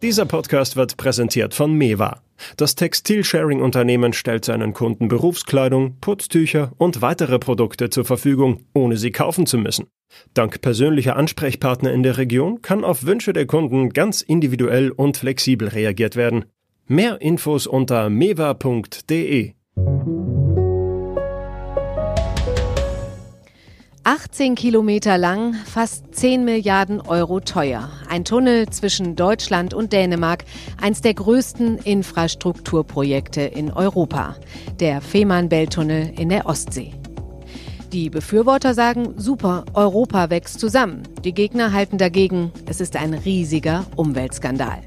Dieser Podcast wird präsentiert von Mewa. Das Textilsharing-Unternehmen stellt seinen Kunden Berufskleidung, Putztücher und weitere Produkte zur Verfügung, ohne sie kaufen zu müssen. Dank persönlicher Ansprechpartner in der Region kann auf Wünsche der Kunden ganz individuell und flexibel reagiert werden. Mehr Infos unter mewa.de. 18 Kilometer lang, fast 10 Milliarden Euro teuer. Ein Tunnel zwischen Deutschland und Dänemark, eins der größten Infrastrukturprojekte in Europa. Der Fehmarnbelt-Tunnel in der Ostsee. Die Befürworter sagen, super, Europa wächst zusammen. Die Gegner halten dagegen, es ist ein riesiger Umweltskandal.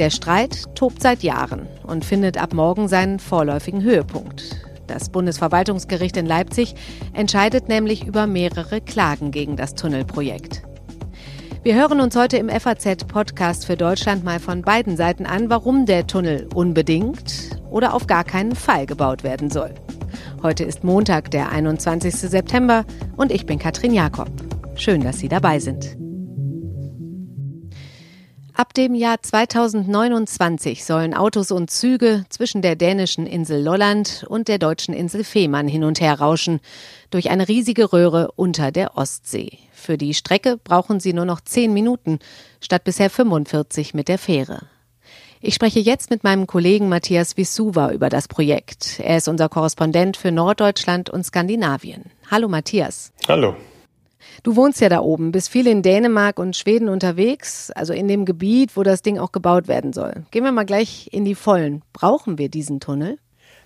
Der Streit tobt seit Jahren und findet ab morgen seinen vorläufigen Höhepunkt. Das Bundesverwaltungsgericht in Leipzig entscheidet nämlich über mehrere Klagen gegen das Tunnelprojekt. Wir hören uns heute im FAZ-Podcast für Deutschland mal von beiden Seiten an, warum der Tunnel unbedingt oder auf gar keinen Fall gebaut werden soll. Heute ist Montag, der 21. September und ich bin Katrin Jakob. Schön, dass Sie dabei sind. Ab dem Jahr 2029 sollen Autos und Züge zwischen der dänischen Insel Lolland und der deutschen Insel Fehmarn hin und her rauschen, durch eine riesige Röhre unter der Ostsee. Für die Strecke brauchen sie nur noch zehn Minuten, statt bisher 45 mit der Fähre. Ich spreche jetzt mit meinem Kollegen Matthias Wisuva über das Projekt. Er ist unser Korrespondent für Norddeutschland und Skandinavien. Hallo Matthias. Hallo. Du wohnst ja da oben, bist viel in Dänemark und Schweden unterwegs, also in dem Gebiet, wo das Ding auch gebaut werden soll. Gehen wir mal gleich in die Vollen. Brauchen wir diesen Tunnel?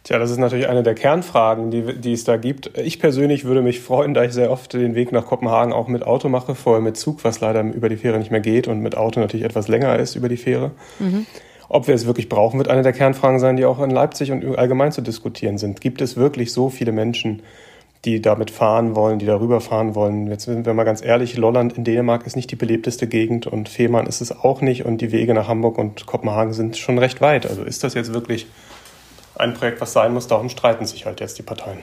Tja, das ist natürlich eine der Kernfragen, die, die es da gibt. Ich persönlich würde mich freuen, da ich sehr oft den Weg nach Kopenhagen auch mit Auto mache, vorher mit Zug, was leider über die Fähre nicht mehr geht und mit Auto natürlich etwas länger ist über die Fähre. Mhm. Ob wir es wirklich brauchen, wird eine der Kernfragen sein, die auch in Leipzig und allgemein zu diskutieren sind. Gibt es wirklich so viele Menschen, die damit fahren wollen, die darüber fahren wollen. Jetzt sind wir mal ganz ehrlich, Lolland in Dänemark ist nicht die belebteste Gegend und Fehmarn ist es auch nicht und die Wege nach Hamburg und Kopenhagen sind schon recht weit. Also ist das jetzt wirklich ein Projekt, was sein muss? Darum streiten sich halt jetzt die Parteien.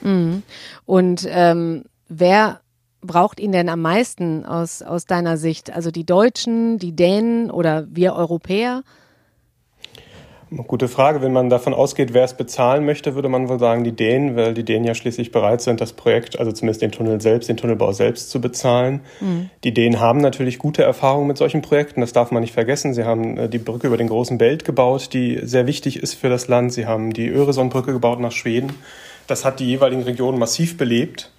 Mhm. Und ähm, wer braucht ihn denn am meisten aus, aus deiner Sicht? Also die Deutschen, die Dänen oder wir Europäer? Gute Frage. Wenn man davon ausgeht, wer es bezahlen möchte, würde man wohl sagen, die Dänen, weil die Dänen ja schließlich bereit sind, das Projekt, also zumindest den Tunnel selbst, den Tunnelbau selbst zu bezahlen. Mhm. Die Dänen haben natürlich gute Erfahrungen mit solchen Projekten, das darf man nicht vergessen. Sie haben äh, die Brücke über den großen Belt gebaut, die sehr wichtig ist für das Land. Sie haben die Öresundbrücke gebaut nach Schweden. Das hat die jeweiligen Regionen massiv belebt.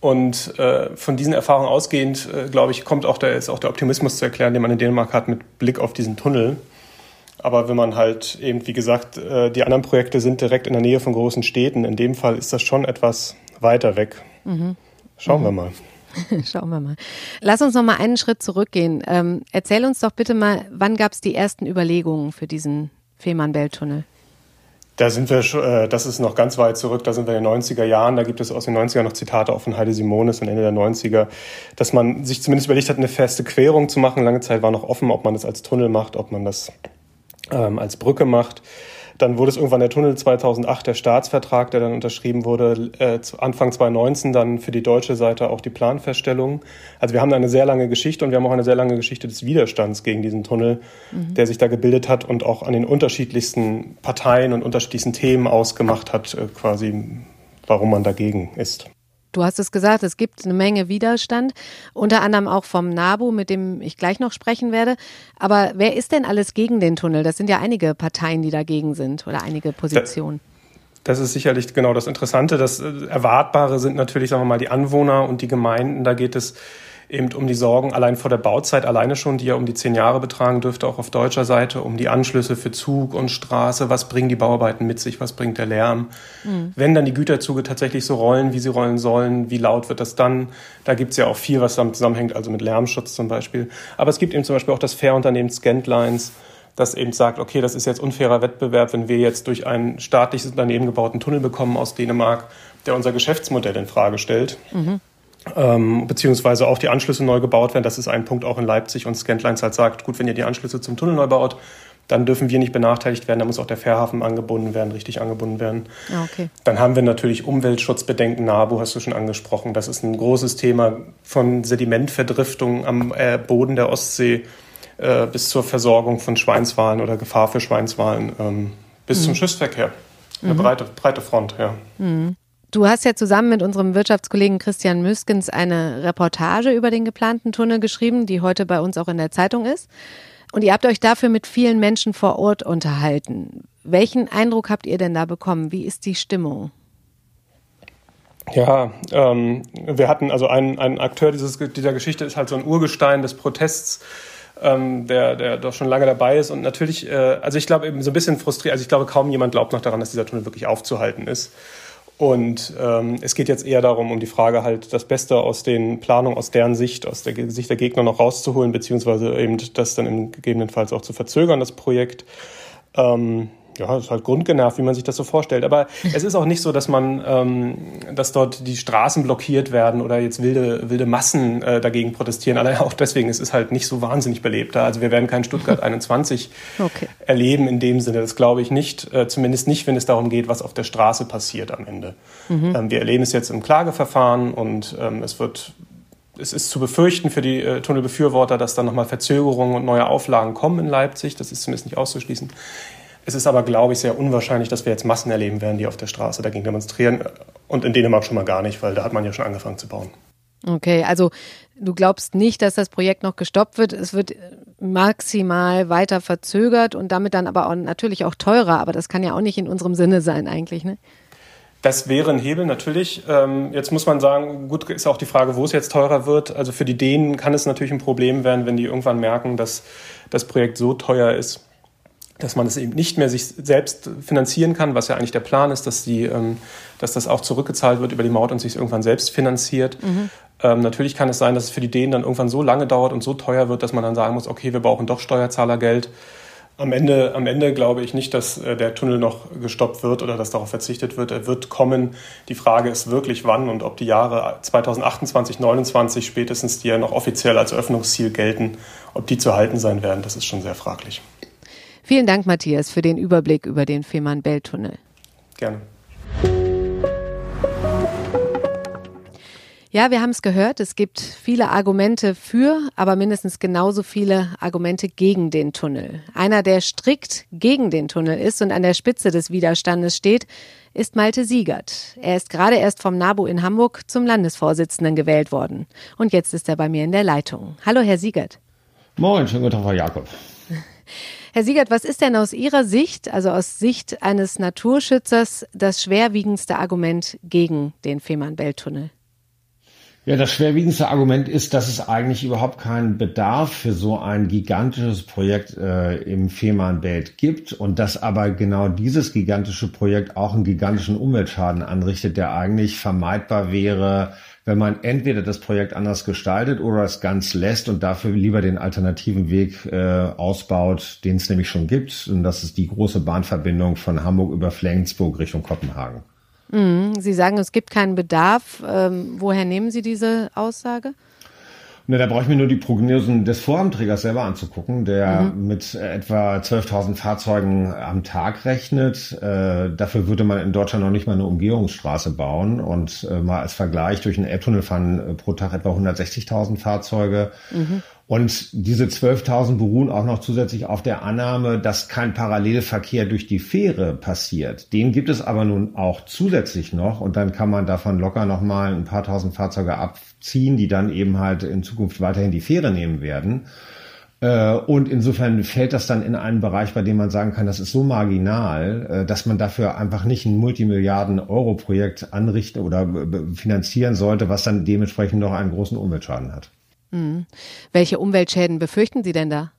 Und äh, von diesen Erfahrungen ausgehend, äh, glaube ich, kommt auch der, ist auch der Optimismus zu erklären, den man in Dänemark hat mit Blick auf diesen Tunnel. Aber wenn man halt eben, wie gesagt, äh, die anderen Projekte sind direkt in der Nähe von großen Städten. In dem Fall ist das schon etwas weiter weg. Mhm. Schauen mhm. wir mal. Schauen wir mal. Lass uns noch mal einen Schritt zurückgehen. Ähm, erzähl uns doch bitte mal, wann gab es die ersten Überlegungen für diesen Fehmarnbelt-Tunnel? Da sind wir, äh, das ist noch ganz weit zurück, da sind wir in den 90er Jahren, da gibt es aus den 90er noch Zitate auch von Heide Simonis am Ende der 90er, dass man sich zumindest überlegt hat, eine feste Querung zu machen. Lange Zeit war noch offen, ob man das als Tunnel macht, ob man das ähm, als Brücke macht. Dann wurde es irgendwann der Tunnel 2008, der Staatsvertrag, der dann unterschrieben wurde, äh, Anfang 2019 dann für die deutsche Seite auch die Planfeststellung. Also wir haben eine sehr lange Geschichte und wir haben auch eine sehr lange Geschichte des Widerstands gegen diesen Tunnel, mhm. der sich da gebildet hat und auch an den unterschiedlichsten Parteien und unterschiedlichsten Themen ausgemacht hat, äh, quasi, warum man dagegen ist. Du hast es gesagt, es gibt eine Menge Widerstand, unter anderem auch vom NABU, mit dem ich gleich noch sprechen werde. Aber wer ist denn alles gegen den Tunnel? Das sind ja einige Parteien, die dagegen sind oder einige Positionen. Das ist sicherlich genau das Interessante. Das äh, Erwartbare sind natürlich, sagen wir mal, die Anwohner und die Gemeinden. Da geht es eben um die Sorgen allein vor der Bauzeit alleine schon, die ja um die zehn Jahre betragen dürfte, auch auf deutscher Seite, um die Anschlüsse für Zug und Straße, was bringen die Bauarbeiten mit sich, was bringt der Lärm. Mhm. Wenn dann die Güterzüge tatsächlich so rollen, wie sie rollen sollen, wie laut wird das dann? Da gibt's ja auch viel, was damit zusammenhängt, also mit Lärmschutz zum Beispiel. Aber es gibt eben zum Beispiel auch das Fairunternehmen Scantlines, das eben sagt, okay, das ist jetzt unfairer Wettbewerb, wenn wir jetzt durch ein staatliches Unternehmen gebauten Tunnel bekommen aus Dänemark, der unser Geschäftsmodell in Frage stellt. Mhm ähm, beziehungsweise auch die Anschlüsse neu gebaut werden. Das ist ein Punkt auch in Leipzig und Scantlines halt sagt, gut, wenn ihr die Anschlüsse zum Tunnel neu baut, dann dürfen wir nicht benachteiligt werden, da muss auch der Fährhafen angebunden werden, richtig angebunden werden. Ah, okay. Dann haben wir natürlich Umweltschutzbedenken, NABU hast du schon angesprochen. Das ist ein großes Thema von Sedimentverdriftung am äh, Boden der Ostsee äh, bis zur Versorgung von Schweinswalen oder Gefahr für Schweinswalen ähm, bis mhm. zum Schiffsverkehr. Eine mhm. breite, breite Front, ja. Mhm. Du hast ja zusammen mit unserem Wirtschaftskollegen Christian Müskens eine Reportage über den geplanten Tunnel geschrieben, die heute bei uns auch in der Zeitung ist. Und ihr habt euch dafür mit vielen Menschen vor Ort unterhalten. Welchen Eindruck habt ihr denn da bekommen? Wie ist die Stimmung? Ja, ähm, wir hatten also einen, einen Akteur dieses, dieser Geschichte ist halt so ein Urgestein des Protests, ähm, der, der doch schon lange dabei ist und natürlich, äh, also ich glaube eben so ein bisschen frustriert, also ich glaube kaum jemand glaubt noch daran, dass dieser Tunnel wirklich aufzuhalten ist. Und ähm, es geht jetzt eher darum, um die Frage halt, das Beste aus den Planungen, aus deren Sicht, aus der Sicht der Gegner noch rauszuholen, beziehungsweise eben das dann im gegebenenfalls auch zu verzögern, das Projekt. Ähm, ja, ist halt grundgenervt, wie man sich das so vorstellt. Aber es ist auch nicht so, dass man, ähm, dass dort die Straßen blockiert werden oder jetzt wilde, wilde Massen äh, dagegen protestieren. Allein auch deswegen, es ist halt nicht so wahnsinnig belebt da. Also wir werden kein Stuttgart 21 okay. erleben in dem Sinne. Das glaube ich nicht. Äh, zumindest nicht, wenn es darum geht, was auf der Straße passiert am Ende. Mhm. Ähm, wir erleben es jetzt im Klageverfahren und ähm, es wird es ist zu befürchten für die äh, Tunnelbefürworter, dass dann nochmal Verzögerungen und neue Auflagen kommen in Leipzig. Das ist zumindest nicht auszuschließen. Es ist aber, glaube ich, sehr unwahrscheinlich, dass wir jetzt Massen erleben werden, die auf der Straße dagegen demonstrieren. Und in Dänemark schon mal gar nicht, weil da hat man ja schon angefangen zu bauen. Okay, also du glaubst nicht, dass das Projekt noch gestoppt wird. Es wird maximal weiter verzögert und damit dann aber auch natürlich auch teurer. Aber das kann ja auch nicht in unserem Sinne sein eigentlich, ne? Das wäre ein Hebel natürlich. Ähm, jetzt muss man sagen, gut ist auch die Frage, wo es jetzt teurer wird. Also für die Dänen kann es natürlich ein Problem werden, wenn die irgendwann merken, dass das Projekt so teuer ist, dass man es eben nicht mehr sich selbst finanzieren kann, was ja eigentlich der Plan ist, dass, die, ähm, dass das auch zurückgezahlt wird über die Maut und sich irgendwann selbst finanziert. Mhm. Ähm, natürlich kann es sein, dass es für die Dänen dann irgendwann so lange dauert und so teuer wird, dass man dann sagen muss, okay, wir brauchen doch Steuerzahlergeld. Am Ende, am Ende glaube ich nicht, dass äh, der Tunnel noch gestoppt wird oder dass darauf verzichtet wird. Er wird kommen. Die Frage ist wirklich, wann und ob die Jahre 2028, 2029 spätestens, die ja noch offiziell als Öffnungsziel gelten, ob die zu halten sein werden, das ist schon sehr fraglich. Vielen Dank, Matthias, für den Überblick über den Fehmarn-Belt-Tunnel. Gerne. Ja, wir haben es gehört. Es gibt viele Argumente für, aber mindestens genauso viele Argumente gegen den Tunnel. Einer, der strikt gegen den Tunnel ist und an der Spitze des Widerstandes steht, ist Malte Siegert. Er ist gerade erst vom NABU in Hamburg zum Landesvorsitzenden gewählt worden. Und jetzt ist er bei mir in der Leitung. Hallo, Herr Siegert. Moin, schönen guten Tag, Frau Jakob. Herr Siegert, was ist denn aus Ihrer Sicht, also aus Sicht eines Naturschützers, das schwerwiegendste Argument gegen den Fehmarn-Belt-Tunnel? Ja, das schwerwiegendste Argument ist, dass es eigentlich überhaupt keinen Bedarf für so ein gigantisches Projekt äh, im Fehmarnbelt gibt und dass aber genau dieses gigantische Projekt auch einen gigantischen Umweltschaden anrichtet, der eigentlich vermeidbar wäre, wenn man entweder das Projekt anders gestaltet oder es ganz lässt und dafür lieber den alternativen Weg äh, ausbaut, den es nämlich schon gibt. Und das ist die große Bahnverbindung von Hamburg über Flensburg Richtung Kopenhagen. Mhm. Sie sagen, es gibt keinen Bedarf. Ähm, woher nehmen Sie diese Aussage? Ne, da brauche ich mir nur die Prognosen des Vorhabenträgers selber anzugucken, der mhm. mit etwa 12.000 Fahrzeugen am Tag rechnet. Äh, dafür würde man in Deutschland noch nicht mal eine Umgehungsstraße bauen. Und äh, mal als Vergleich, durch einen Elbtunnel fahren äh, pro Tag etwa 160.000 Fahrzeuge. Mhm. Und diese 12.000 beruhen auch noch zusätzlich auf der Annahme, dass kein Parallelverkehr durch die Fähre passiert. Den gibt es aber nun auch zusätzlich noch und dann kann man davon locker nochmal ein paar tausend Fahrzeuge abziehen, die dann eben halt in Zukunft weiterhin die Fähre nehmen werden. Äh, und insofern fällt das dann in einen Bereich, bei dem man sagen kann, das ist so marginal, äh, dass man dafür einfach nicht ein Multimilliarden-Euro-Projekt anrichten oder finanzieren sollte, was dann dementsprechend noch einen großen Umweltschaden hat. Mhm. Welche Umweltschäden befürchten Sie denn da?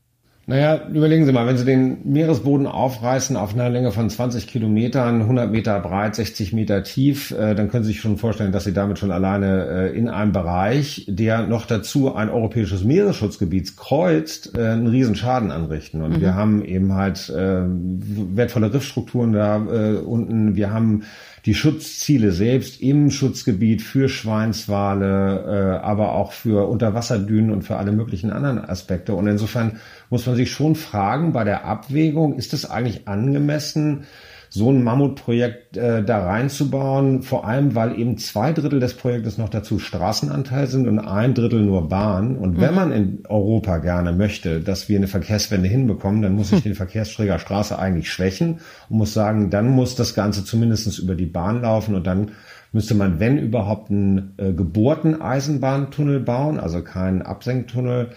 Naja, überlegen Sie mal, wenn Sie den Meeresboden aufreißen auf einer Länge von 20 Kilometern, 100 Meter breit, 60 Meter tief, äh, dann können Sie sich schon vorstellen, dass Sie damit schon alleine äh, in einem Bereich, der noch dazu ein europäisches Meeresschutzgebiet kreuzt, äh, einen riesen Schaden anrichten. Und mhm. wir haben eben halt äh, wertvolle Riffstrukturen da äh, unten. Wir haben die Schutzziele selbst im Schutzgebiet für Schweinswale, äh, aber auch für Unterwasserdünen und für alle möglichen anderen Aspekte. Und insofern muss man sich schon fragen bei der Abwägung, ist es eigentlich angemessen, so ein Mammutprojekt äh, da reinzubauen, vor allem weil eben zwei Drittel des Projektes noch dazu Straßenanteil sind und ein Drittel nur Bahn. Und mhm. wenn man in Europa gerne möchte, dass wir eine Verkehrswende hinbekommen, dann muss ich den Verkehrsträger Straße eigentlich schwächen und muss sagen, dann muss das Ganze zumindestens über die Bahn laufen und dann müsste man, wenn überhaupt, einen äh, gebohrten Eisenbahntunnel bauen, also keinen Absenktunnel,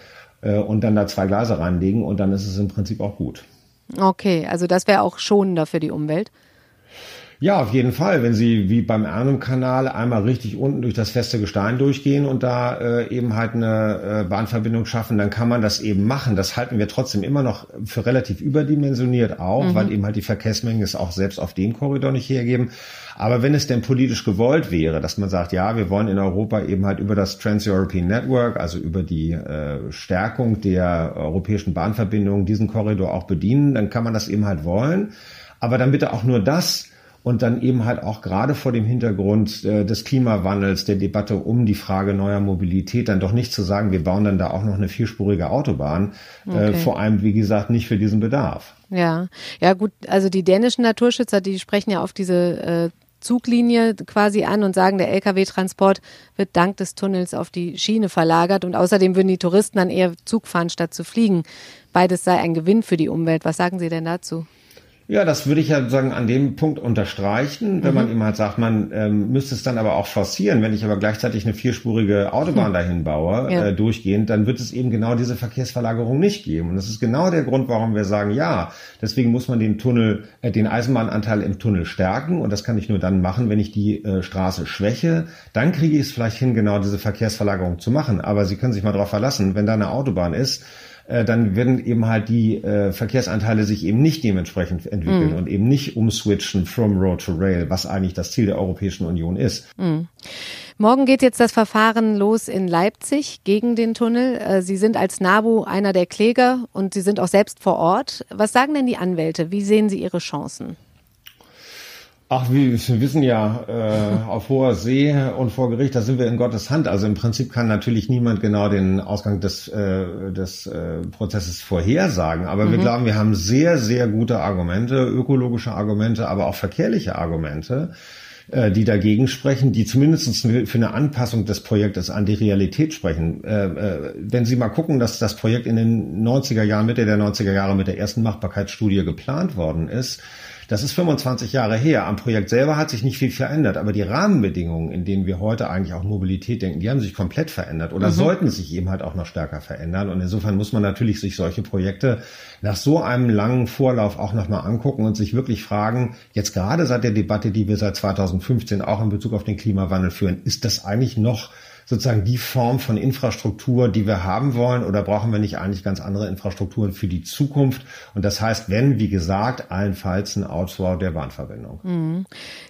äh, und dann da zwei Gleise reinlegen und dann ist es im Prinzip auch gut. Okay, also das wäre auch schonender für die Umwelt. Ja, auf jeden Fall. Wenn Sie wie beim Ernum-Kanal einmal richtig unten durch das feste Gestein durchgehen und da äh, eben halt eine äh, Bahnverbindung schaffen, dann kann man das eben machen. Das halten wir trotzdem immer noch für relativ überdimensioniert auch, mhm. weil eben halt die Verkehrsmengen es auch selbst auf dem Korridor nicht hergeben. Aber wenn es denn politisch gewollt wäre, dass man sagt, ja, wir wollen in Europa eben halt über das Trans-European Network, also über die äh, Stärkung der europäischen Bahnverbindungen diesen Korridor auch bedienen, dann kann man das eben halt wollen. Aber dann bitte auch nur das, und dann eben halt auch gerade vor dem Hintergrund äh, des Klimawandels, der Debatte um die Frage neuer Mobilität, dann doch nicht zu sagen, wir bauen dann da auch noch eine vierspurige Autobahn, äh, okay. äh, vor allem, wie gesagt, nicht für diesen Bedarf. Ja, ja gut, also die dänischen Naturschützer, die sprechen ja auf diese äh, Zuglinie quasi an und sagen, der Lkw-Transport wird dank des Tunnels auf die Schiene verlagert und außerdem würden die Touristen dann eher Zug fahren, statt zu fliegen. Beides sei ein Gewinn für die Umwelt. Was sagen Sie denn dazu? Ja, das würde ich ja sagen an dem Punkt unterstreichen, wenn mhm. man ihm halt sagt, man ähm, müsste es dann aber auch forcieren. Wenn ich aber gleichzeitig eine vierspurige Autobahn mhm. dahin baue, ja. äh, durchgehend, dann wird es eben genau diese Verkehrsverlagerung nicht geben. Und das ist genau der Grund, warum wir sagen, ja, deswegen muss man den Tunnel, äh, den Eisenbahnanteil im Tunnel stärken. Und das kann ich nur dann machen, wenn ich die äh, Straße schwäche. Dann kriege ich es vielleicht hin, genau diese Verkehrsverlagerung zu machen. Aber Sie können sich mal darauf verlassen, wenn da eine Autobahn ist, äh, dann werden eben halt die äh, Verkehrsanteile sich eben nicht dementsprechend entwickeln mhm. und eben nicht umswitchen from Road to Rail, was eigentlich das Ziel der Europäischen Union ist. Mhm. Morgen geht jetzt das Verfahren los in Leipzig gegen den Tunnel. Äh, Sie sind als NABU einer der Kläger und Sie sind auch selbst vor Ort. Was sagen denn die Anwälte? Wie sehen Sie Ihre Chancen? Ach, wir wissen ja, äh, auf hoher See und vor Gericht, da sind wir in Gottes Hand. Also im Prinzip kann natürlich niemand genau den Ausgang des, äh, des äh, Prozesses vorhersagen. Aber mhm. wir glauben, wir haben sehr, sehr gute Argumente, ökologische Argumente, aber auch verkehrliche Argumente, äh, die dagegen sprechen, die zumindest für eine Anpassung des Projektes an die Realität sprechen. Äh, äh, wenn Sie mal gucken, dass das Projekt in den 90er Jahren, Mitte der 90er Jahre mit der ersten Machbarkeitsstudie geplant worden ist, das ist 25 Jahre her. Am Projekt selber hat sich nicht viel verändert, aber die Rahmenbedingungen, in denen wir heute eigentlich auch Mobilität denken, die haben sich komplett verändert oder mhm. sollten sich eben halt auch noch stärker verändern. Und insofern muss man natürlich sich solche Projekte nach so einem langen Vorlauf auch nochmal angucken und sich wirklich fragen, jetzt gerade seit der Debatte, die wir seit 2015 auch in Bezug auf den Klimawandel führen, ist das eigentlich noch sozusagen die Form von Infrastruktur, die wir haben wollen, oder brauchen wir nicht eigentlich ganz andere Infrastrukturen für die Zukunft? Und das heißt, wenn, wie gesagt, allenfalls ein Ausbau der Bahnverbindung. Mhm.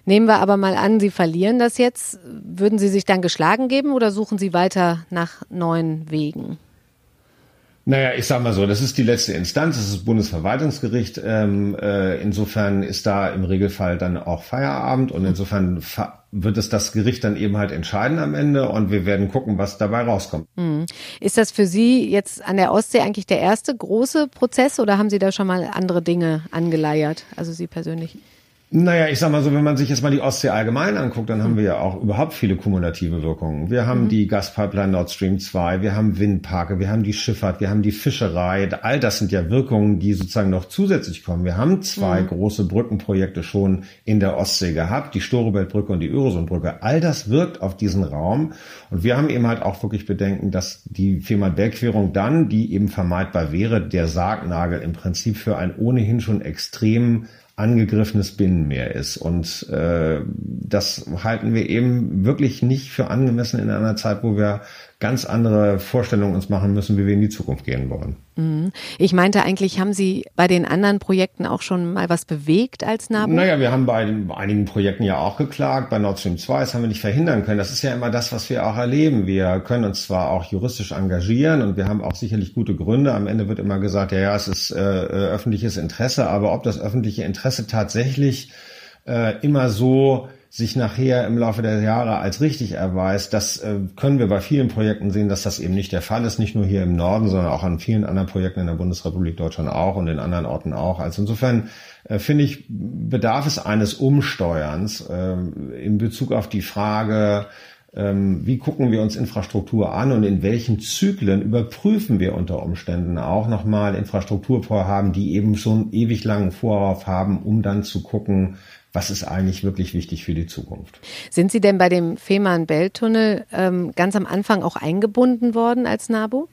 Nehmen wir aber mal an, Sie verlieren das jetzt. Würden Sie sich dann geschlagen geben oder suchen Sie weiter nach neuen Wegen? Naja, ich sag mal so, das ist die letzte Instanz, das ist das Bundesverwaltungsgericht. Ähm, äh, insofern ist da im Regelfall dann auch Feierabend und insofern wird es das Gericht dann eben halt entscheiden am Ende und wir werden gucken, was dabei rauskommt. Mhm. Ist das für Sie jetzt an der Ostsee eigentlich der erste große Prozess oder haben Sie da schon mal andere Dinge angeleiert, also Sie persönlich? Naja, ich sag mal so, wenn man sich jetzt mal die Ostsee allgemein anguckt, dann mhm. haben wir ja auch überhaupt viele kumulative Wirkungen. Wir haben mhm. die Gaspipeline Nord Stream 2, wir haben Windparke, wir haben die Schifffahrt, wir haben die Fischerei. All das sind ja Wirkungen, die sozusagen noch zusätzlich kommen. Wir haben zwei mhm. große Brückenprojekte schon in der Ostsee gehabt, die Storebeltbrücke und die Öresundbrücke. All das wirkt auf diesen Raum. Und wir haben eben halt auch wirklich Bedenken, dass die Fehmarnbelquerung dann, die eben vermeidbar wäre, der Sargnagel im Prinzip für ein ohnehin schon extrem angegriffenes Binnenmeer ist. Und äh, das halten wir eben wirklich nicht für angemessen in einer Zeit, wo wir ganz andere Vorstellungen uns machen müssen, wie wir in die Zukunft gehen wollen. Mhm. Ich meinte eigentlich, haben Sie bei den anderen Projekten auch schon mal was bewegt als NABU? Naja, wir haben bei einigen Projekten ja auch geklagt. Bei Nord Stream 2, das haben wir nicht verhindern können. Das ist ja immer das, was wir auch erleben. Wir können uns zwar auch juristisch engagieren und wir haben auch sicherlich gute Gründe. Am Ende wird immer gesagt, ja, ja, es ist äh, äh öffentliches Interesse, aber ob das öffentliche Interesse tatsächlich äh, immer so sich nachher im Laufe der Jahre als richtig erweist, das äh, können wir bei vielen Projekten sehen, dass das eben nicht der Fall ist, nicht nur hier im Norden, sondern auch an vielen anderen Projekten in der Bundesrepublik Deutschland auch und in anderen Orten auch. Also insofern äh, finde ich, bedarf es eines Umsteuerns äh, in Bezug auf die Frage, ähm, wie gucken wir uns Infrastruktur an und in welchen Zyklen überprüfen wir unter Umständen auch nochmal Infrastrukturvorhaben, die eben einen ewig langen Vorlauf haben, um dann zu gucken, was ist eigentlich wirklich wichtig für die Zukunft. Sind Sie denn bei dem Fehmarn-Belt-Tunnel ähm, ganz am Anfang auch eingebunden worden als NABU?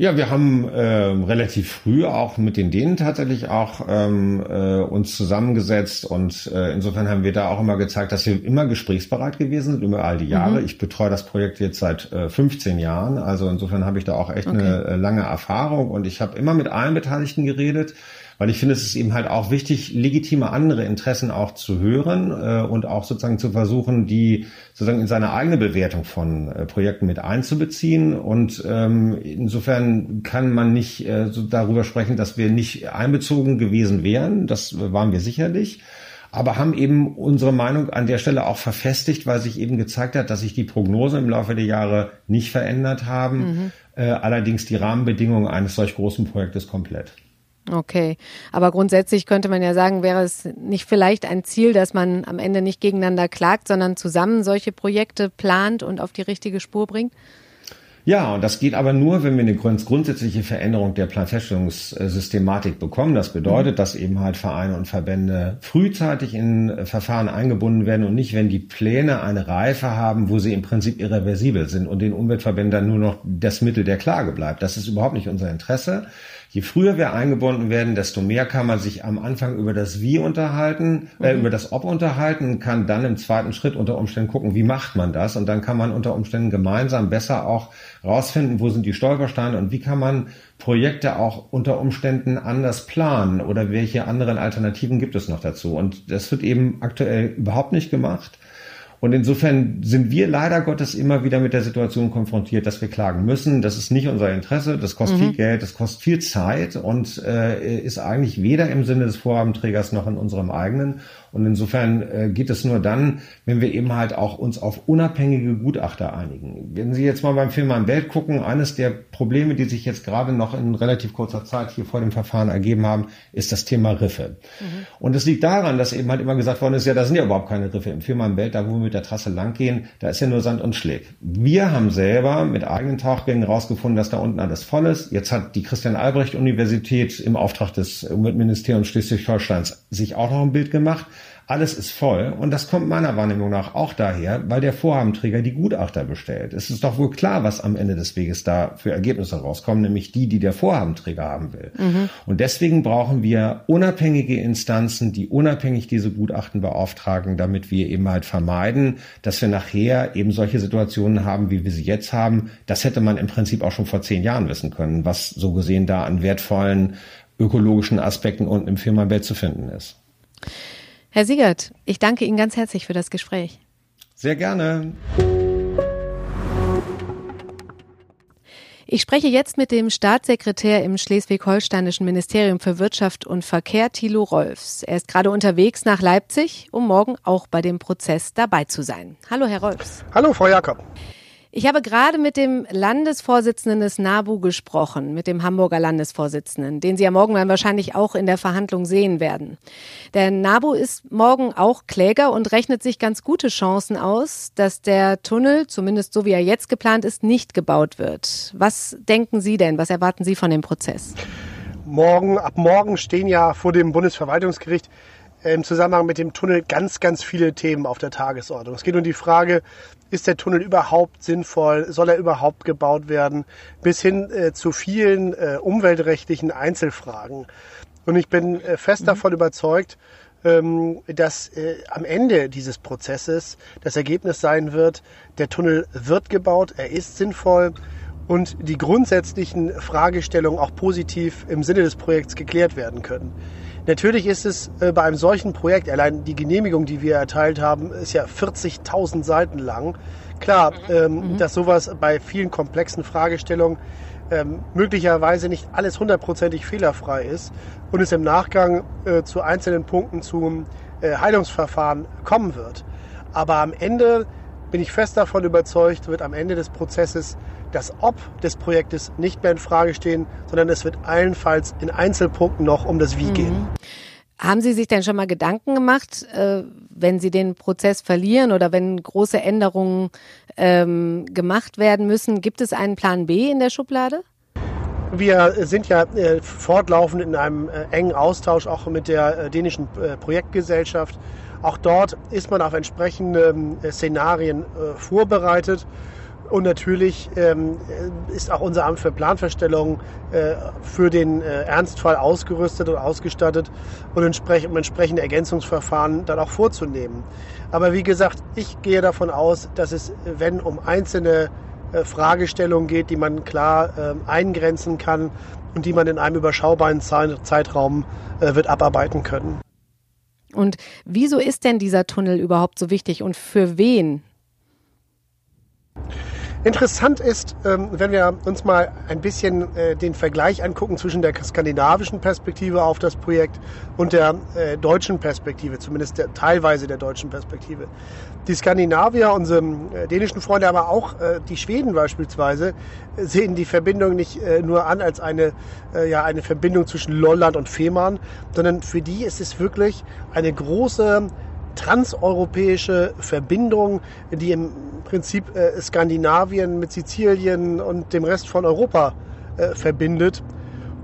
Ja, wir haben äh, relativ früh auch mit den Dänen tatsächlich auch ähm, äh, uns zusammengesetzt und äh, insofern haben wir da auch immer gezeigt, dass wir immer gesprächsbereit gewesen sind über all die Jahre. Mhm. Ich betreue das Projekt jetzt seit äh, 15 Jahren, also insofern habe ich da auch echt okay. eine äh, lange Erfahrung und ich habe immer mit allen Beteiligten geredet weil ich finde, es ist eben halt auch wichtig, legitime andere Interessen auch zu hören äh, und auch sozusagen zu versuchen, die sozusagen in seine eigene Bewertung von äh, Projekten mit einzubeziehen. Und ähm, insofern kann man nicht äh, so darüber sprechen, dass wir nicht einbezogen gewesen wären. Das waren wir sicherlich aber haben eben unsere Meinung an der Stelle auch verfestigt, weil sich eben gezeigt hat, dass sich die Prognosen im Laufe der Jahre nicht verändert haben, mhm. äh, allerdings die Rahmenbedingungen eines solch großen Projektes komplett. Okay, aber grundsätzlich könnte man ja sagen, wäre es nicht vielleicht ein Ziel, dass man am Ende nicht gegeneinander klagt, sondern zusammen solche Projekte plant und auf die richtige Spur bringt? Ja, und das geht aber nur, wenn wir eine grundsätzliche Veränderung der Planfeststellungssystematik bekommen. Das bedeutet, dass eben halt Vereine und Verbände frühzeitig in Verfahren eingebunden werden und nicht, wenn die Pläne eine Reife haben, wo sie im Prinzip irreversibel sind und den Umweltverbänden dann nur noch das Mittel der Klage bleibt. Das ist überhaupt nicht unser Interesse. Je früher wir eingebunden werden, desto mehr kann man sich am Anfang über das Wie unterhalten, äh, mhm. über das Ob unterhalten, kann dann im zweiten Schritt unter Umständen gucken, wie macht man das? Und dann kann man unter Umständen gemeinsam besser auch rausfinden, wo sind die Stolpersteine und wie kann man Projekte auch unter Umständen anders planen oder welche anderen Alternativen gibt es noch dazu? Und das wird eben aktuell überhaupt nicht gemacht. Und insofern sind wir leider Gottes immer wieder mit der Situation konfrontiert, dass wir klagen müssen. Das ist nicht unser Interesse, das kostet mhm. viel Geld, das kostet viel Zeit und äh, ist eigentlich weder im Sinne des Vorhabenträgers noch in unserem eigenen. Und insofern äh, geht es nur dann, wenn wir eben halt auch uns auf unabhängige Gutachter einigen. Wenn Sie jetzt mal beim Film an Welt gucken, eines der Probleme, die sich jetzt gerade noch in relativ kurzer Zeit hier vor dem Verfahren ergeben haben, ist das Thema Riffe. Mhm. Und es liegt daran, dass eben halt immer gesagt worden ist, ja, da sind ja überhaupt keine Riffe. Im Film am Welt, da wo wir mit der Trasse langgehen, da ist ja nur Sand und Schläg. Wir haben selber mit eigenen Tauchgängen rausgefunden, dass da unten alles voll ist. Jetzt hat die Christian Albrecht Universität im Auftrag des Umweltministeriums Schleswig-Holsteins sich auch noch ein Bild gemacht. Alles ist voll und das kommt meiner Wahrnehmung nach auch daher, weil der Vorhabenträger die Gutachter bestellt. Es ist doch wohl klar, was am Ende des Weges da für Ergebnisse rauskommen, nämlich die, die der Vorhabenträger haben will. Mhm. Und deswegen brauchen wir unabhängige Instanzen, die unabhängig diese Gutachten beauftragen, damit wir eben halt vermeiden, dass wir nachher eben solche Situationen haben, wie wir sie jetzt haben. Das hätte man im Prinzip auch schon vor zehn Jahren wissen können, was so gesehen da an wertvollen ökologischen Aspekten unten im Firmabett zu finden ist. Herr Siegert, ich danke Ihnen ganz herzlich für das Gespräch. Sehr gerne. Ich spreche jetzt mit dem Staatssekretär im schleswig-holsteinischen Ministerium für Wirtschaft und Verkehr, Thilo Rolfs. Er ist gerade unterwegs nach Leipzig, um morgen auch bei dem Prozess dabei zu sein. Hallo, Herr Rolfs. Hallo, Frau Jakob. Ich habe gerade mit dem Landesvorsitzenden des NABU gesprochen, mit dem Hamburger Landesvorsitzenden, den Sie ja morgen dann wahrscheinlich auch in der Verhandlung sehen werden. Der NABU ist morgen auch Kläger und rechnet sich ganz gute Chancen aus, dass der Tunnel, zumindest so wie er jetzt geplant ist, nicht gebaut wird. Was denken Sie denn? Was erwarten Sie von dem Prozess? Morgen, ab morgen stehen ja vor dem Bundesverwaltungsgericht im Zusammenhang mit dem Tunnel ganz, ganz viele Themen auf der Tagesordnung. Es geht um die Frage, ist der Tunnel überhaupt sinnvoll? Soll er überhaupt gebaut werden? Bis hin äh, zu vielen äh, umweltrechtlichen Einzelfragen. Und ich bin äh, fest mhm. davon überzeugt, ähm, dass äh, am Ende dieses Prozesses das Ergebnis sein wird, der Tunnel wird gebaut, er ist sinnvoll und die grundsätzlichen Fragestellungen auch positiv im Sinne des Projekts geklärt werden können. Natürlich ist es äh, bei einem solchen Projekt, allein die Genehmigung, die wir erteilt haben, ist ja 40.000 Seiten lang. Klar, mhm. ähm, mhm. dass sowas bei vielen komplexen Fragestellungen ähm, möglicherweise nicht alles hundertprozentig fehlerfrei ist und es im Nachgang äh, zu einzelnen Punkten zu äh, Heilungsverfahren kommen wird. Aber am Ende bin ich fest davon überzeugt, wird am Ende des Prozesses das Ob des Projektes nicht mehr in Frage stehen, sondern es wird allenfalls in Einzelpunkten noch um das Wie mhm. gehen. Haben Sie sich denn schon mal Gedanken gemacht, äh, wenn Sie den Prozess verlieren oder wenn große Änderungen ähm, gemacht werden müssen? Gibt es einen Plan B in der Schublade? Wir sind ja äh, fortlaufend in einem äh, engen Austausch auch mit der dänischen Projektgesellschaft. Auch dort ist man auf entsprechende ähm, Szenarien äh, vorbereitet. Und natürlich ähm, ist auch unser Amt für Planverstellung äh, für den äh, Ernstfall ausgerüstet und ausgestattet und entsprech um entsprechende Ergänzungsverfahren dann auch vorzunehmen. Aber wie gesagt, ich gehe davon aus, dass es, wenn um einzelne äh, Fragestellungen geht, die man klar äh, eingrenzen kann und die man in einem überschaubaren Zeitraum äh, wird abarbeiten können. Und wieso ist denn dieser Tunnel überhaupt so wichtig und für wen? Interessant ist, ähm, wenn wir uns mal ein bisschen äh, den Vergleich angucken zwischen der skandinavischen Perspektive auf das Projekt und der äh, deutschen Perspektive, zumindest der, teilweise der deutschen Perspektive. Die Skandinavier, unsere äh, dänischen Freunde, aber auch die Schweden beispielsweise, sehen die Verbindung nicht nur an als eine, ja, eine Verbindung zwischen Lolland und Fehmarn, sondern für die ist es wirklich eine große transeuropäische Verbindung, die im Prinzip äh, Skandinavien mit Sizilien und dem Rest von Europa äh, verbindet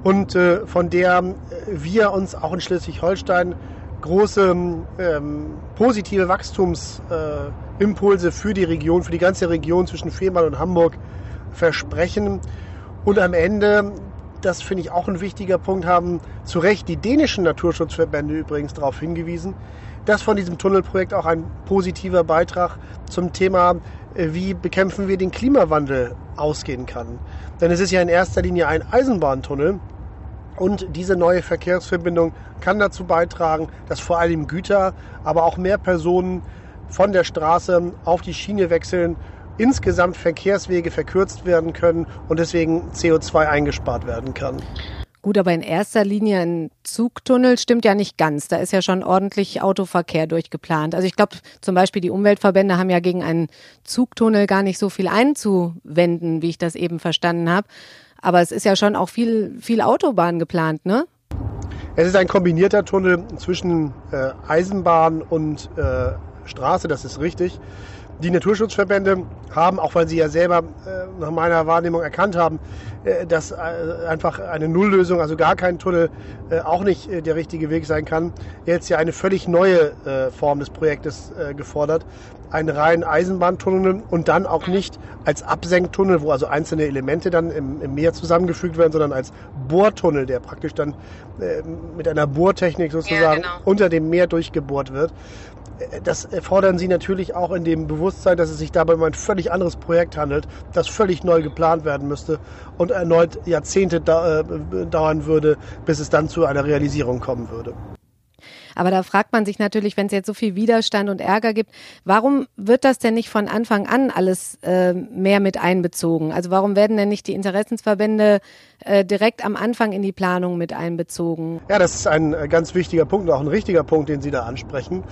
und äh, von der äh, wir uns auch in Schleswig-Holstein große ähm, positive Wachstumsimpulse für die Region, für die ganze Region zwischen Fehmarn und Hamburg versprechen. Und am Ende, das finde ich auch ein wichtiger Punkt, haben zu Recht die dänischen Naturschutzverbände übrigens darauf hingewiesen, dass von diesem Tunnelprojekt auch ein positiver Beitrag zum Thema, äh, wie bekämpfen wir den Klimawandel, ausgehen kann. Denn es ist ja in erster Linie ein Eisenbahntunnel. Und diese neue Verkehrsverbindung kann dazu beitragen, dass vor allem Güter, aber auch mehr Personen von der Straße auf die Schiene wechseln, insgesamt Verkehrswege verkürzt werden können und deswegen CO2 eingespart werden kann. Gut, aber in erster Linie ein Zugtunnel stimmt ja nicht ganz. Da ist ja schon ordentlich Autoverkehr durchgeplant. Also ich glaube, zum Beispiel die Umweltverbände haben ja gegen einen Zugtunnel gar nicht so viel einzuwenden, wie ich das eben verstanden habe. Aber es ist ja schon auch viel, viel Autobahn geplant, ne? Es ist ein kombinierter Tunnel zwischen äh, Eisenbahn und äh, Straße, das ist richtig. Die Naturschutzverbände haben, auch weil sie ja selber äh, nach meiner Wahrnehmung erkannt haben, äh, dass äh, einfach eine Nulllösung, also gar kein Tunnel, äh, auch nicht äh, der richtige Weg sein kann, jetzt ja eine völlig neue äh, Form des Projektes gefordert. Einen reinen Eisenbahntunnel und dann auch nicht als Absenktunnel, wo also einzelne Elemente dann im, im Meer zusammengefügt werden, sondern als Bohrtunnel, der praktisch dann mit einer Bohrtechnik sozusagen ja, genau. unter dem Meer durchgebohrt wird das fordern sie natürlich auch in dem Bewusstsein, dass es sich dabei um ein völlig anderes Projekt handelt, das völlig neu geplant werden müsste und erneut Jahrzehnte äh, dauern würde, bis es dann zu einer Realisierung kommen würde. Aber da fragt man sich natürlich, wenn es jetzt so viel Widerstand und Ärger gibt, warum wird das denn nicht von Anfang an alles äh, mehr mit einbezogen? Also warum werden denn nicht die Interessensverbände äh, direkt am Anfang in die Planung mit einbezogen? Ja, das ist ein äh, ganz wichtiger Punkt, auch ein richtiger Punkt, den Sie da ansprechen.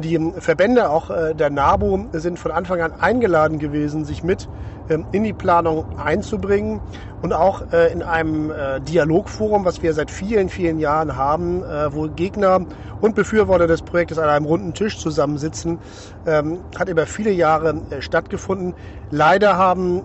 Die Verbände, auch äh, der NABU, sind von Anfang an eingeladen gewesen, sich mit ähm, in die Planung einzubringen und auch äh, in einem äh, Dialogforum, was wir seit vielen, vielen Jahren haben, wo Gegner und Befürworter des Projektes an einem runden Tisch zusammensitzen, ähm, hat über viele Jahre stattgefunden. Leider haben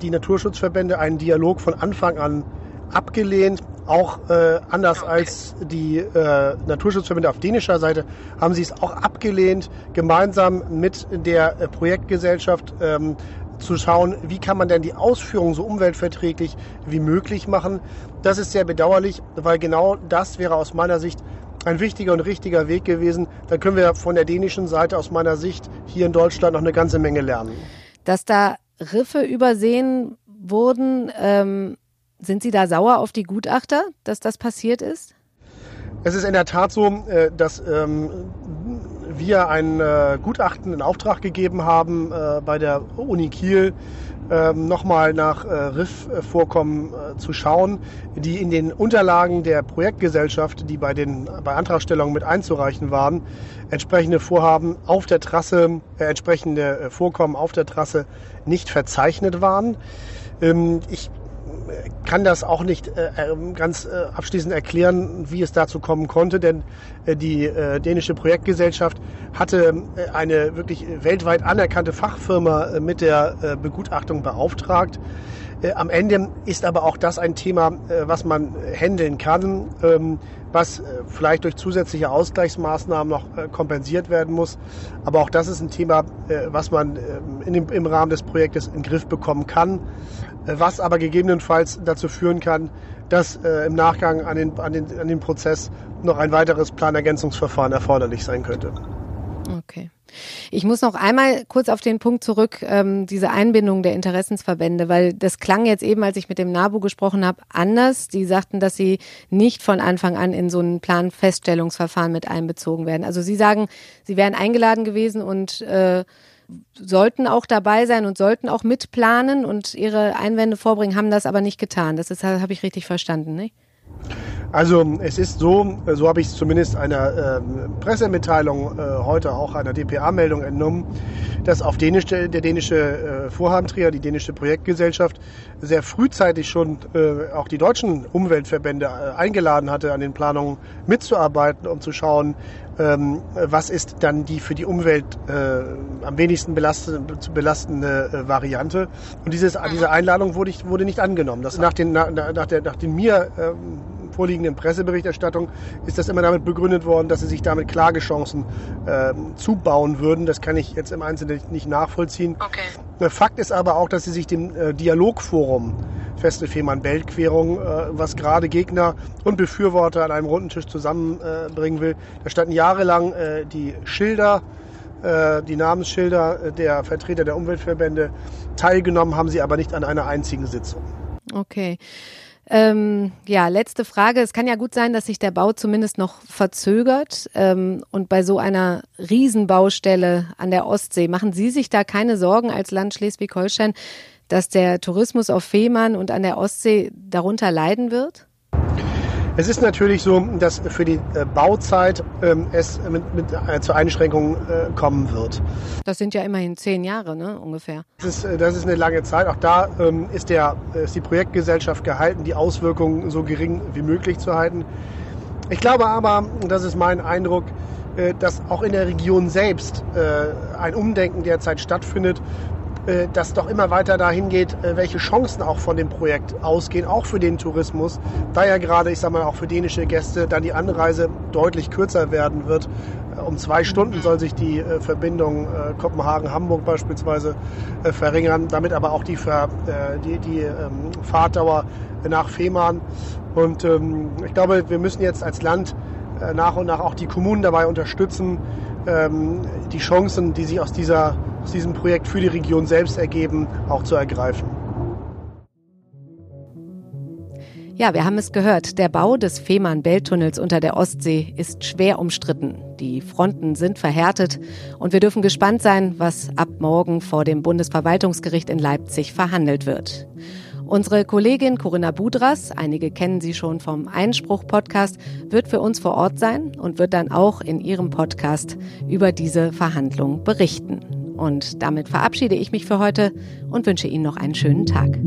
die Naturschutzverbände einen Dialog von Anfang an abgelehnt. Auch äh, anders okay. als die äh, Naturschutzverbände auf dänischer Seite haben sie es auch abgelehnt, gemeinsam mit der äh, Projektgesellschaft ähm, zu schauen, wie kann man denn die Ausführung so umweltverträglich wie möglich machen. Das ist sehr bedauerlich, weil genau das wäre aus meiner Sicht ein wichtiger und richtiger Weg gewesen. Da können wir von der dänischen Seite aus meiner Sicht hier in Deutschland noch eine ganze Menge lernen. Dass da Riffe übersehen wurden, ähm, sind Sie da sauer auf die Gutachter, dass das passiert ist? Es ist in der Tat so, äh, dass ähm, wir ein äh, Gutachten in Auftrag gegeben haben äh, bei der Uni Kiel, ähm, nochmal nach Riff-Vorkommen zu schauen, die in den Unterlagen der Projektgesellschaft, die bei den bei Antragstellungen mit einzureichen waren, entsprechende Vorhaben auf der Trasse, äh, entsprechende Vorkommen auf der Trasse nicht verzeichnet waren. Ähm, ich kann das auch nicht äh, ähm, ganz äh, abschließend erklären, wie es dazu kommen konnte, denn äh, die äh, dänische Projektgesellschaft hatte äh, eine wirklich weltweit anerkannte Fachfirma äh, mit der äh, Begutachtung beauftragt. Äh, am Ende ist aber auch das ein Thema, äh, was man handeln kann, ähm, was äh, vielleicht durch zusätzliche Ausgleichsmaßnahmen noch äh, kompensiert werden muss. Aber auch das ist ein Thema, äh, was man ähm, dem, im Rahmen des Projektes in den Griff bekommen kann was aber gegebenenfalls dazu führen kann, dass äh, im Nachgang an den, an, den, an den Prozess noch ein weiteres Planergänzungsverfahren erforderlich sein könnte. Okay. Ich muss noch einmal kurz auf den Punkt zurück, ähm, diese Einbindung der Interessensverbände, weil das klang jetzt eben, als ich mit dem NABU gesprochen habe, anders. Die sagten, dass sie nicht von Anfang an in so ein Planfeststellungsverfahren mit einbezogen werden. Also sie sagen, sie wären eingeladen gewesen und äh, sollten auch dabei sein und sollten auch mitplanen und ihre Einwände vorbringen, haben das aber nicht getan. Das ist, habe ich richtig verstanden, nicht? Also es ist so, so habe ich es zumindest einer äh, Pressemitteilung äh, heute auch einer DPA-Meldung entnommen, dass auf Dänisch, der dänische äh, Vorhabenträger, die dänische Projektgesellschaft, sehr frühzeitig schon äh, auch die deutschen Umweltverbände äh, eingeladen hatte, an den Planungen mitzuarbeiten, um zu schauen, ähm, was ist dann die für die Umwelt äh, am wenigsten belastende, belastende äh, Variante. Und dieses, diese Einladung wurde, ich, wurde nicht angenommen. Das nach den, nach, nach, der, nach den mir ähm, vorliegenden Presseberichterstattung ist das immer damit begründet worden, dass sie sich damit Klagechancen äh, zubauen würden. Das kann ich jetzt im Einzelnen nicht nachvollziehen. Okay. Fakt ist aber auch, dass sie sich dem äh, Dialogforum Feste Fehmarn-Belt-Querung, äh, was gerade Gegner und Befürworter an einem runden Tisch zusammenbringen will. Da standen jahrelang äh, die Schilder, äh, die Namensschilder der Vertreter der Umweltverbände. Teilgenommen haben sie aber nicht an einer einzigen Sitzung. Okay. Ähm, ja, letzte Frage. Es kann ja gut sein, dass sich der Bau zumindest noch verzögert. Ähm, und bei so einer Riesenbaustelle an der Ostsee, machen Sie sich da keine Sorgen als Land Schleswig-Holstein, dass der Tourismus auf Fehmarn und an der Ostsee darunter leiden wird? Es ist natürlich so, dass für die äh, Bauzeit ähm, es mit, mit äh, zu Einschränkungen äh, kommen wird. Das sind ja immerhin zehn Jahre, ne, ungefähr. Das ist, das ist eine lange Zeit. Auch da ähm, ist, der, ist die Projektgesellschaft gehalten, die Auswirkungen so gering wie möglich zu halten. Ich glaube aber, das ist mein Eindruck, dass auch in der Region selbst ein Umdenken derzeit stattfindet das doch immer weiter dahin geht, äh, welche Chancen auch von dem Projekt ausgehen, auch für den Tourismus. Da ja gerade, ich sag mal, auch für dänische Gäste dann die Anreise deutlich kürzer werden wird. Äh, um zwei Stunden soll sich die Verbindung Kopenhagen-Hamburg beispielsweise verringern, damit aber auch die, Ver, die, die ähm, Fahrtdauer nach Fehmarn. Und ähm, ich glaube, wir müssen jetzt als Land nach und nach auch die Kommunen dabei unterstützen, ähm, die Chancen, die sich aus, dieser, aus diesem Projekt für die Region selbst ergeben, auch zu ergreifen. Ja, wir haben es gehört. Der Bau des Fehmarn-Belt-Tunnels unter der Ostsee ist schwer umstritten. Die Fronten sind verhärtet und wir dürfen gespannt sein, was ab morgen vor dem Bundesverwaltungsgericht in Leipzig verhandelt wird. Unsere Kollegin Corinna Budras, einige kennen sie schon vom Einspruch-Podcast, wird für uns vor Ort sein und wird dann auch in ihrem Podcast über diese Verhandlung berichten. Und damit verabschiede ich mich für heute und wünsche Ihnen noch einen schönen Tag.